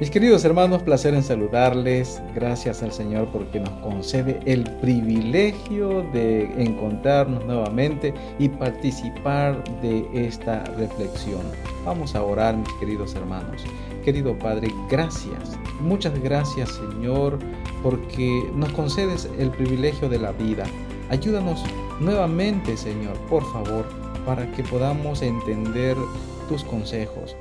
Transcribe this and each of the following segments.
Mis queridos hermanos, placer en saludarles. Gracias al Señor porque nos concede el privilegio de encontrarnos nuevamente y participar de esta reflexión. Vamos a orar, mis queridos hermanos. Querido Padre, gracias. Muchas gracias, Señor, porque nos concedes el privilegio de la vida. Ayúdanos nuevamente, Señor, por favor, para que podamos entender tus consejos.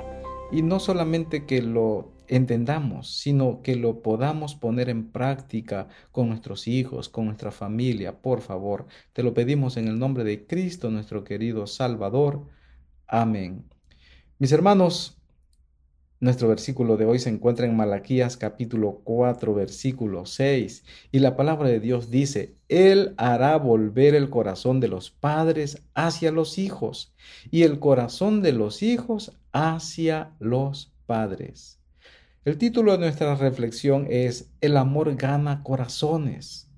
Y no solamente que lo entendamos, sino que lo podamos poner en práctica con nuestros hijos, con nuestra familia, por favor. Te lo pedimos en el nombre de Cristo, nuestro querido Salvador. Amén. Mis hermanos, nuestro versículo de hoy se encuentra en Malaquías capítulo 4, versículo 6, y la palabra de Dios dice, Él hará volver el corazón de los padres hacia los hijos y el corazón de los hijos hacia los padres. El título de nuestra reflexión es El amor gana corazones.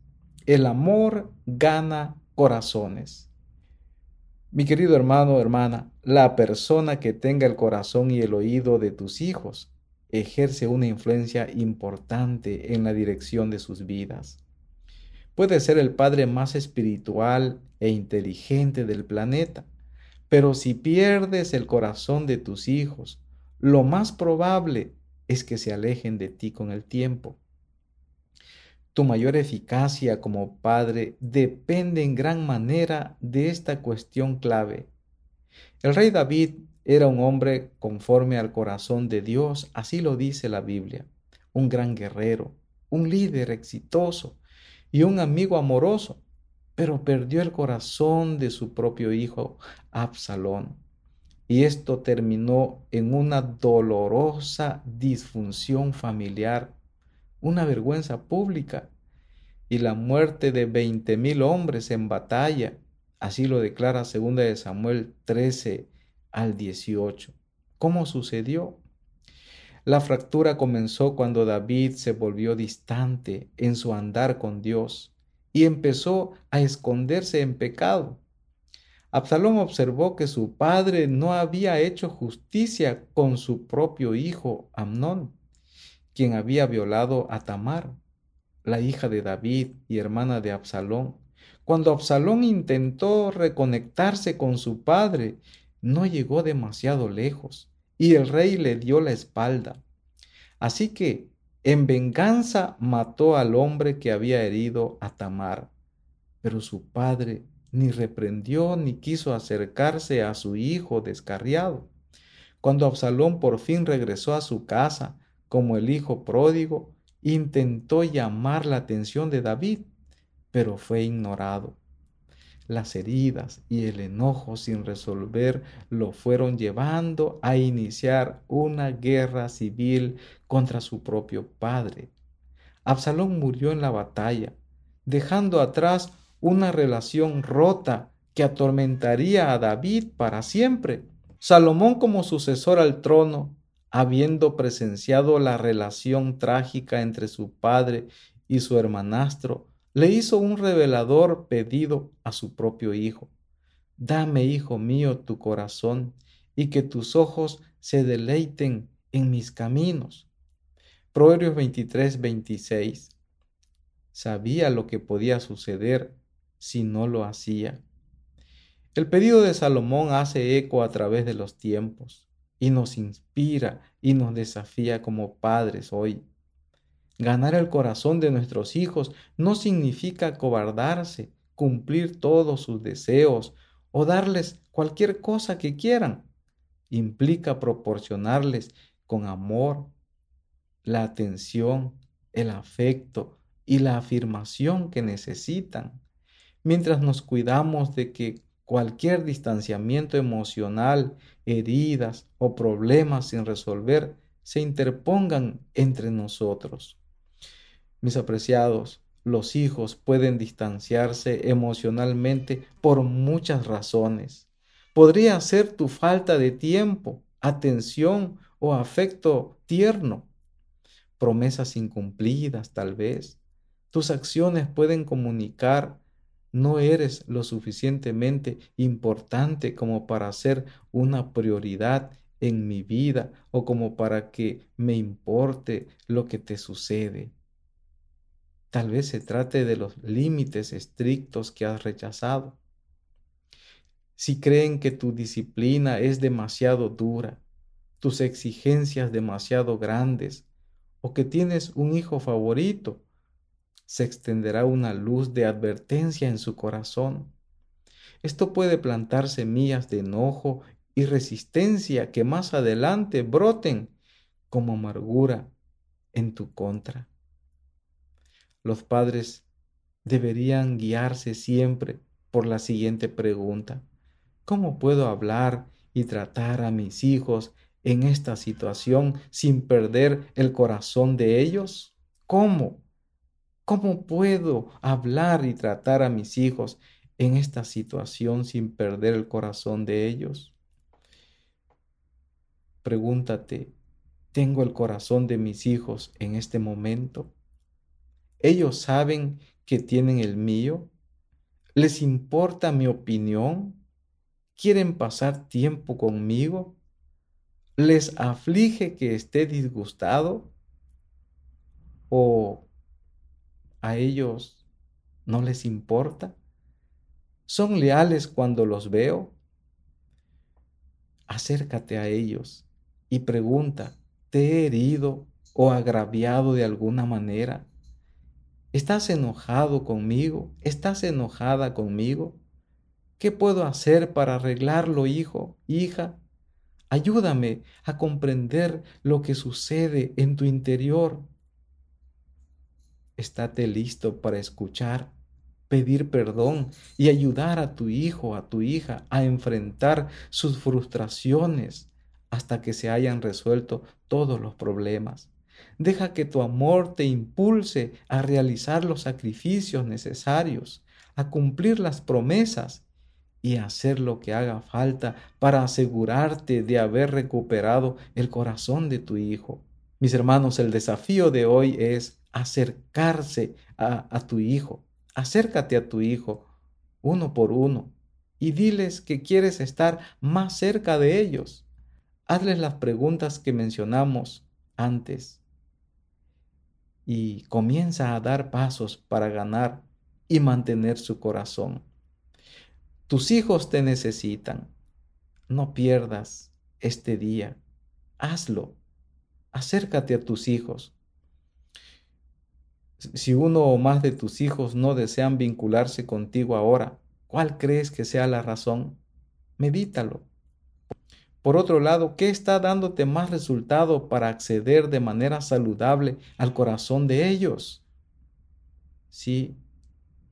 El amor gana corazones. Mi querido hermano hermana, la persona que tenga el corazón y el oído de tus hijos ejerce una influencia importante en la dirección de sus vidas. Puede ser el padre más espiritual e inteligente del planeta, pero si pierdes el corazón de tus hijos, lo más probable es que se alejen de ti con el tiempo. Tu mayor eficacia como padre depende en gran manera de esta cuestión clave. El rey David era un hombre conforme al corazón de Dios, así lo dice la Biblia, un gran guerrero, un líder exitoso y un amigo amoroso, pero perdió el corazón de su propio hijo Absalón. Y esto terminó en una dolorosa disfunción familiar, una vergüenza pública y la muerte de veinte mil hombres en batalla. Así lo declara 2 de Samuel 13 al 18. ¿Cómo sucedió? La fractura comenzó cuando David se volvió distante en su andar con Dios y empezó a esconderse en pecado. Absalón observó que su padre no había hecho justicia con su propio hijo Amnón, quien había violado a Tamar, la hija de David y hermana de Absalón. Cuando Absalón intentó reconectarse con su padre, no llegó demasiado lejos y el rey le dio la espalda. Así que, en venganza, mató al hombre que había herido a Tamar. Pero su padre ni reprendió ni quiso acercarse a su hijo descarriado. Cuando Absalón por fin regresó a su casa como el hijo pródigo, intentó llamar la atención de David, pero fue ignorado. Las heridas y el enojo sin resolver lo fueron llevando a iniciar una guerra civil contra su propio padre. Absalón murió en la batalla, dejando atrás una relación rota que atormentaría a David para siempre. Salomón como sucesor al trono, habiendo presenciado la relación trágica entre su padre y su hermanastro, le hizo un revelador pedido a su propio hijo. Dame, hijo mío, tu corazón y que tus ojos se deleiten en mis caminos. Proverbios 23, 26. Sabía lo que podía suceder si no lo hacía. El pedido de Salomón hace eco a través de los tiempos y nos inspira y nos desafía como padres hoy. Ganar el corazón de nuestros hijos no significa cobardarse, cumplir todos sus deseos o darles cualquier cosa que quieran. Implica proporcionarles con amor la atención, el afecto y la afirmación que necesitan mientras nos cuidamos de que cualquier distanciamiento emocional, heridas o problemas sin resolver se interpongan entre nosotros. Mis apreciados, los hijos pueden distanciarse emocionalmente por muchas razones. Podría ser tu falta de tiempo, atención o afecto tierno. Promesas incumplidas tal vez. Tus acciones pueden comunicar no eres lo suficientemente importante como para ser una prioridad en mi vida o como para que me importe lo que te sucede. Tal vez se trate de los límites estrictos que has rechazado. Si creen que tu disciplina es demasiado dura, tus exigencias demasiado grandes, o que tienes un hijo favorito, se extenderá una luz de advertencia en su corazón. Esto puede plantar semillas de enojo y resistencia que más adelante broten como amargura en tu contra. Los padres deberían guiarse siempre por la siguiente pregunta. ¿Cómo puedo hablar y tratar a mis hijos en esta situación sin perder el corazón de ellos? ¿Cómo? ¿Cómo puedo hablar y tratar a mis hijos en esta situación sin perder el corazón de ellos? Pregúntate, ¿tengo el corazón de mis hijos en este momento? ¿Ellos saben que tienen el mío? ¿Les importa mi opinión? ¿Quieren pasar tiempo conmigo? ¿Les aflige que esté disgustado? ¿O a ellos no les importa? ¿Son leales cuando los veo? Acércate a ellos y pregunta, ¿te he herido o agraviado de alguna manera? ¿Estás enojado conmigo? ¿Estás enojada conmigo? ¿Qué puedo hacer para arreglarlo, hijo, hija? Ayúdame a comprender lo que sucede en tu interior. Estate listo para escuchar, pedir perdón y ayudar a tu hijo, a tu hija a enfrentar sus frustraciones, hasta que se hayan resuelto todos los problemas. Deja que tu amor te impulse a realizar los sacrificios necesarios, a cumplir las promesas y a hacer lo que haga falta para asegurarte de haber recuperado el corazón de tu hijo. Mis hermanos, el desafío de hoy es acercarse a, a tu hijo. Acércate a tu hijo uno por uno y diles que quieres estar más cerca de ellos hazles las preguntas que mencionamos antes y comienza a dar pasos para ganar y mantener su corazón. Tus hijos te necesitan. No pierdas este día. Hazlo. Acércate a tus hijos. Si uno o más de tus hijos no desean vincularse contigo ahora, ¿cuál crees que sea la razón? Medítalo. Por otro lado, ¿qué está dándote más resultado para acceder de manera saludable al corazón de ellos? Sí,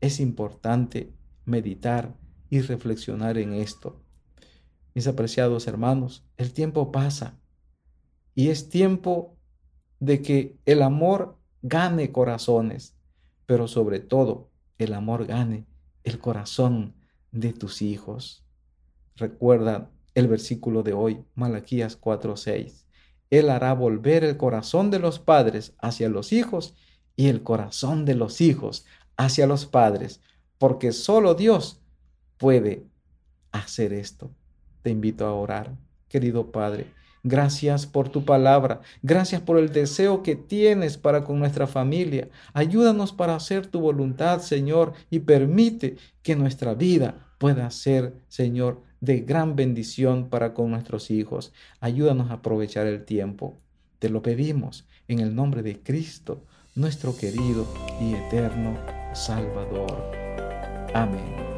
es importante meditar y reflexionar en esto. Mis apreciados hermanos, el tiempo pasa y es tiempo de que el amor gane corazones, pero sobre todo el amor gane el corazón de tus hijos. Recuerda el versículo de hoy, Malaquías 4:6. Él hará volver el corazón de los padres hacia los hijos y el corazón de los hijos hacia los padres, porque solo Dios puede hacer esto. Te invito a orar, querido Padre. Gracias por tu palabra. Gracias por el deseo que tienes para con nuestra familia. Ayúdanos para hacer tu voluntad, Señor, y permite que nuestra vida pueda ser, Señor, de gran bendición para con nuestros hijos. Ayúdanos a aprovechar el tiempo. Te lo pedimos en el nombre de Cristo, nuestro querido y eterno Salvador. Amén.